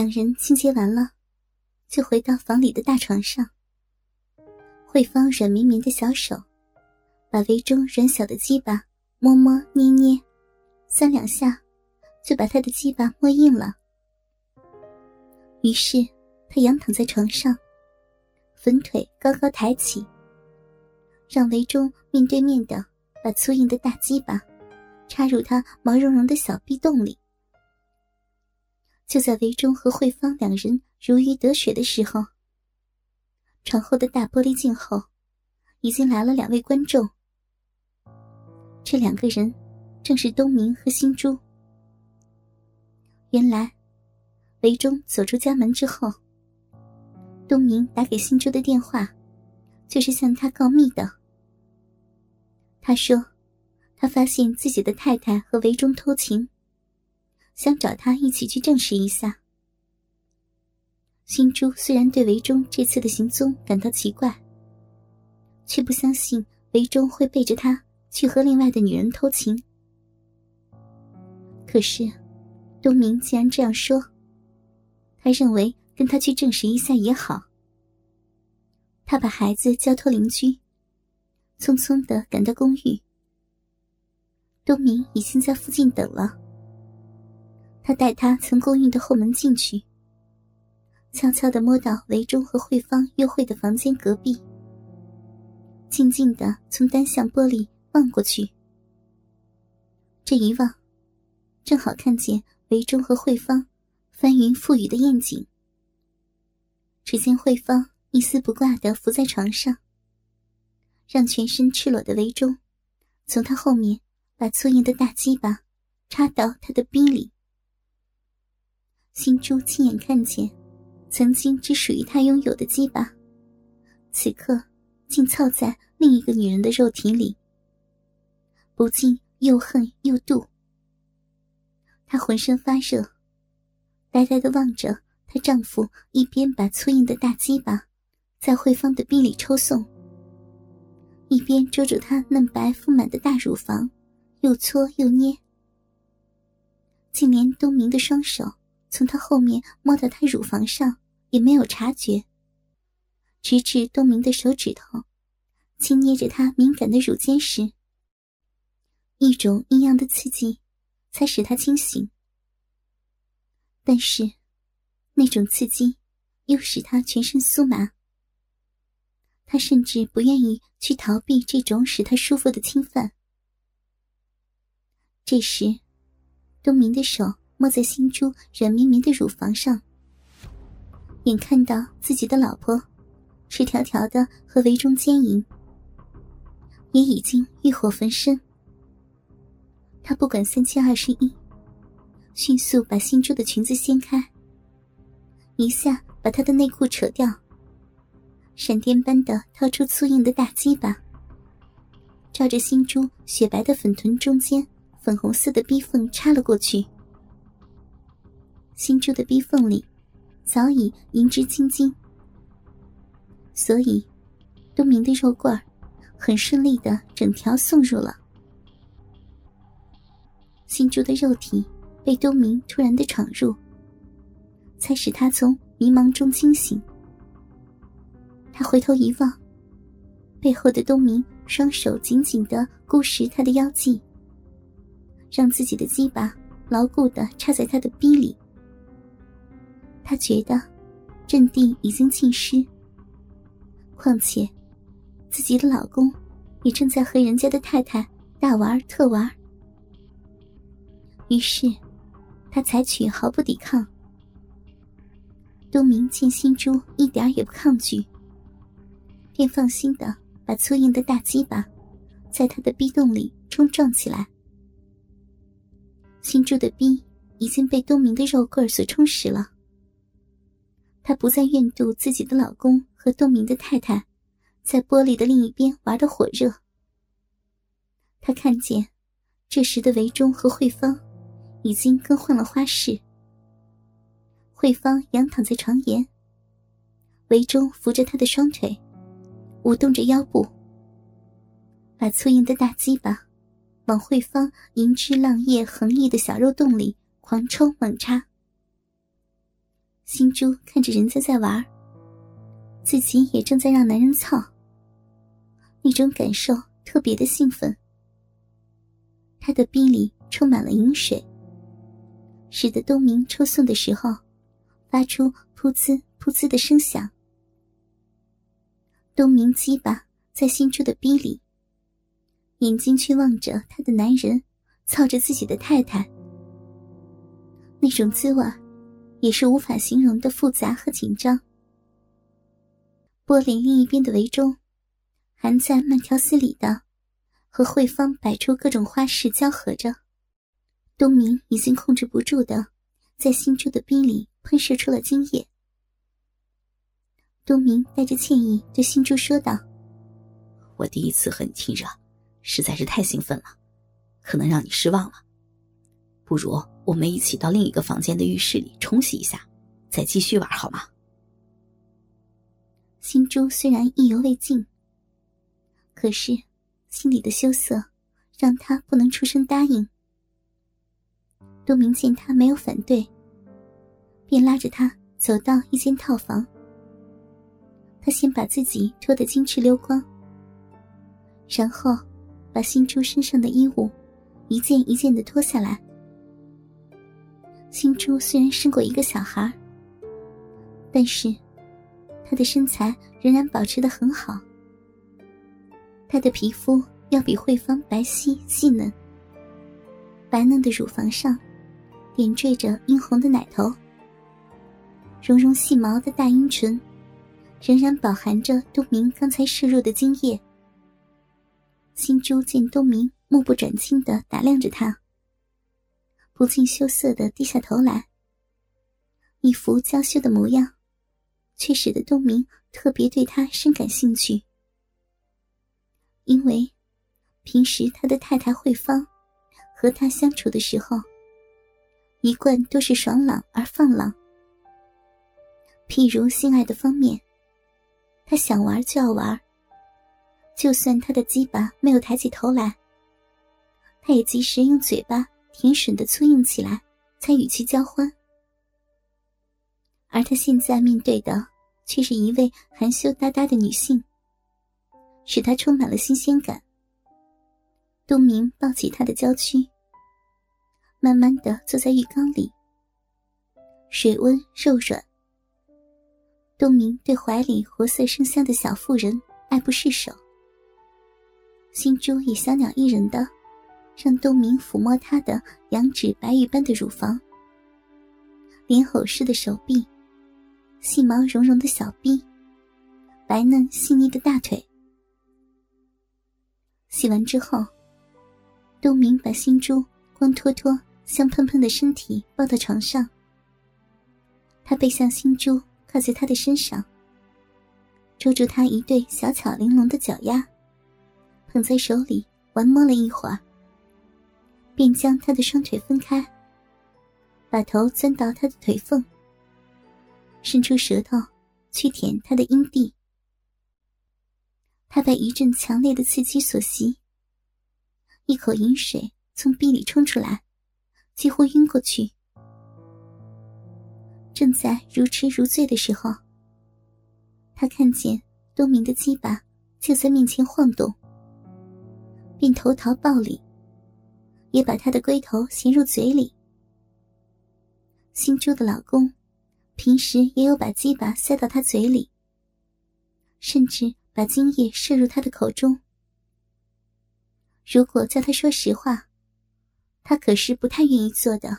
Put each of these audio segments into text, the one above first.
两人清洁完了，就回到房里的大床上。慧芳软绵绵的小手，把围中软小的鸡巴摸摸捏捏，三两下，就把他的鸡巴摸硬了。于是，他仰躺在床上，粉腿高高抬起，让围中面对面的把粗硬的大鸡巴插入他毛茸茸的小臂洞里。就在韦忠和慧芳两人如鱼得水的时候，床后的大玻璃镜后，已经来了两位观众。这两个人正是东明和新珠。原来，韦忠走出家门之后，东明打给新珠的电话，就是向他告密的。他说，他发现自己的太太和韦忠偷情。想找他一起去证实一下。新珠虽然对维忠这次的行踪感到奇怪，却不相信维忠会背着他去和另外的女人偷情。可是，东明既然这样说，他认为跟他去证实一下也好。他把孩子交托邻居，匆匆的赶到公寓。东明已经在附近等了。他带他从公寓的后门进去，悄悄的摸到韦忠和慧芳约会的房间隔壁，静静的从单向玻璃望过去。这一望，正好看见韦忠和慧芳翻云覆雨的艳景。只见慧芳一丝不挂的伏在床上，让全身赤裸的韦忠从他后面把粗硬的大鸡巴插到他的逼里。金珠亲眼看见，曾经只属于他拥有的鸡巴，此刻竟操在另一个女人的肉体里，不禁又恨又妒。她浑身发热，呆呆的望着她丈夫一边把粗硬的大鸡巴在慧芳的臂里抽送，一边捉住她嫩白丰满的大乳房，又搓又捏，竟连东明的双手。从他后面摸到他乳房上，也没有察觉。直至东明的手指头轻捏着他敏感的乳尖时，一种异样的刺激才使他清醒。但是，那种刺激又使他全身酥麻。他甚至不愿意去逃避这种使他舒服的侵犯。这时，东明的手。摸在新珠软绵绵的乳房上，眼看到自己的老婆赤条条的和围中奸淫，也已经欲火焚身。他不管三七二十一，迅速把新珠的裙子掀开，一下把她的内裤扯掉，闪电般的掏出粗硬的大鸡巴，照着新珠雪白的粉臀中间粉红色的逼缝插了过去。新珠的逼缝里，早已银汁晶晶，所以东明的肉棍儿很顺利的整条送入了。新珠的肉体被东明突然的闯入，才使他从迷茫中惊醒。他回头一望，背后的东明双手紧紧的箍实他的腰际，让自己的鸡巴牢固的插在他的逼里。他觉得阵地已经尽失，况且自己的老公也正在和人家的太太大玩特玩，于是他采取毫不抵抗。东明见新珠一点也不抗拒，便放心的把粗硬的大鸡巴在他的逼洞里冲撞起来。新珠的逼已经被东明的肉棍所充实了。她不再怨妒自己的老公和东明的太太，在玻璃的另一边玩的火热。她看见，这时的韦忠和慧芳，已经更换了花式。慧芳仰躺在床沿，韦忠扶着她的双腿，舞动着腰部，把粗硬的大鸡巴，往慧芳银枝浪叶横溢的小肉洞里狂抽猛插。新珠看着人家在玩，自己也正在让男人操，那种感受特别的兴奋。他的逼里充满了饮水，使得东明抽送的时候发出噗呲噗呲的声响。东明鸡巴在新珠的逼里，眼睛却望着他的男人操着自己的太太，那种滋味。也是无法形容的复杂和紧张。玻璃另一边的围中，还在慢条斯理的和慧芳摆出各种花式交合着。东明已经控制不住的在新珠的冰里喷射出了精液。东明带着歉意对新珠说道：“我第一次和你亲热，实在是太兴奋了，可能让你失望了。不如……”我们一起到另一个房间的浴室里冲洗一下，再继续玩好吗？新珠虽然意犹未尽，可是心里的羞涩让他不能出声答应。多明见他没有反对，便拉着他走到一间套房。他先把自己脱得金翅溜光，然后把新珠身上的衣物一件一件的脱下来。新珠虽然生过一个小孩，但是她的身材仍然保持的很好。她的皮肤要比慧芳白皙细嫩，白嫩的乳房上点缀着殷红的奶头，绒绒细毛的大阴唇仍然饱含着东明刚才摄入的精液。新珠见东明目不转睛的打量着她。不禁羞涩的低下头来，一副娇羞的模样，却使得东明特别对他深感兴趣。因为平时他的太太慧芳和他相处的时候，一贯都是爽朗而放浪。譬如性爱的方面，他想玩就要玩，就算他的鸡巴没有抬起头来，他也及时用嘴巴。甜吮的粗硬起来，才与其交欢。而他现在面对的，却是一位含羞答答的女性，使他充满了新鲜感。东明抱起她的娇躯，慢慢的坐在浴缸里，水温肉软。东明对怀里活色生香的小妇人爱不释手，心中也小鸟依人的。让东明抚摸她的羊脂白玉般的乳房，莲藕似的手臂，细毛茸茸的小臂，白嫩细腻的大腿。洗完之后，东明把新珠光脱脱、香喷喷的身体抱到床上。他背向新珠，靠在她的身上，捉住她一对小巧玲珑的脚丫，捧在手里玩摸了一会儿。便将他的双腿分开，把头钻到他的腿缝，伸出舌头去舔他的阴蒂。他被一阵强烈的刺激所袭，一口饮水从鼻里冲出来，几乎晕过去。正在如痴如醉的时候，他看见东明的鸡巴就在面前晃动，便投桃报李。也把他的龟头衔入嘴里。新珠的老公，平时也有把鸡巴塞到他嘴里，甚至把精液射入他的口中。如果叫他说实话，他可是不太愿意做的，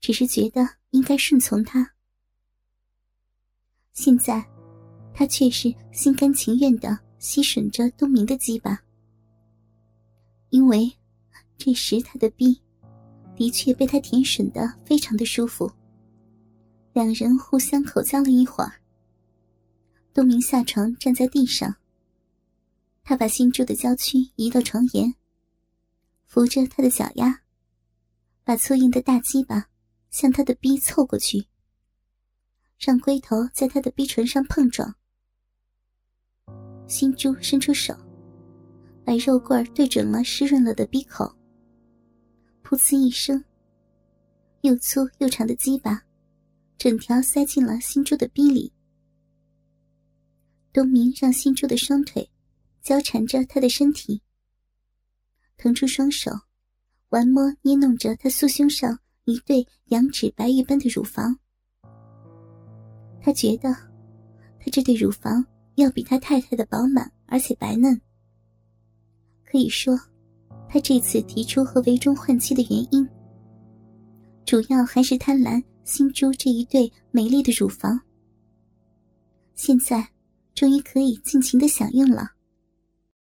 只是觉得应该顺从他。现在，他却是心甘情愿的吸吮着东明的鸡巴，因为。这时，他的臂的确被他舔吮的非常的舒服。两人互相口交了一会儿，东明下床站在地上。他把新珠的娇躯移到床沿，扶着他的脚丫，把粗硬的大鸡巴向他的逼凑过去，让龟头在他的逼唇上碰撞。新珠伸出手，把肉棍对准了湿润了的逼口。噗呲一声，又粗又长的鸡巴整条塞进了新珠的逼里。东明让新珠的双腿交缠着他的身体，腾出双手，玩摸捏弄着他素胸上一对羊脂白玉般的乳房。他觉得，他这对乳房要比他太太的饱满而且白嫩。可以说，他这次提出和韦中换妻的原因，主要还是贪婪新珠这一对美丽的乳房。现在，终于可以尽情的享用了。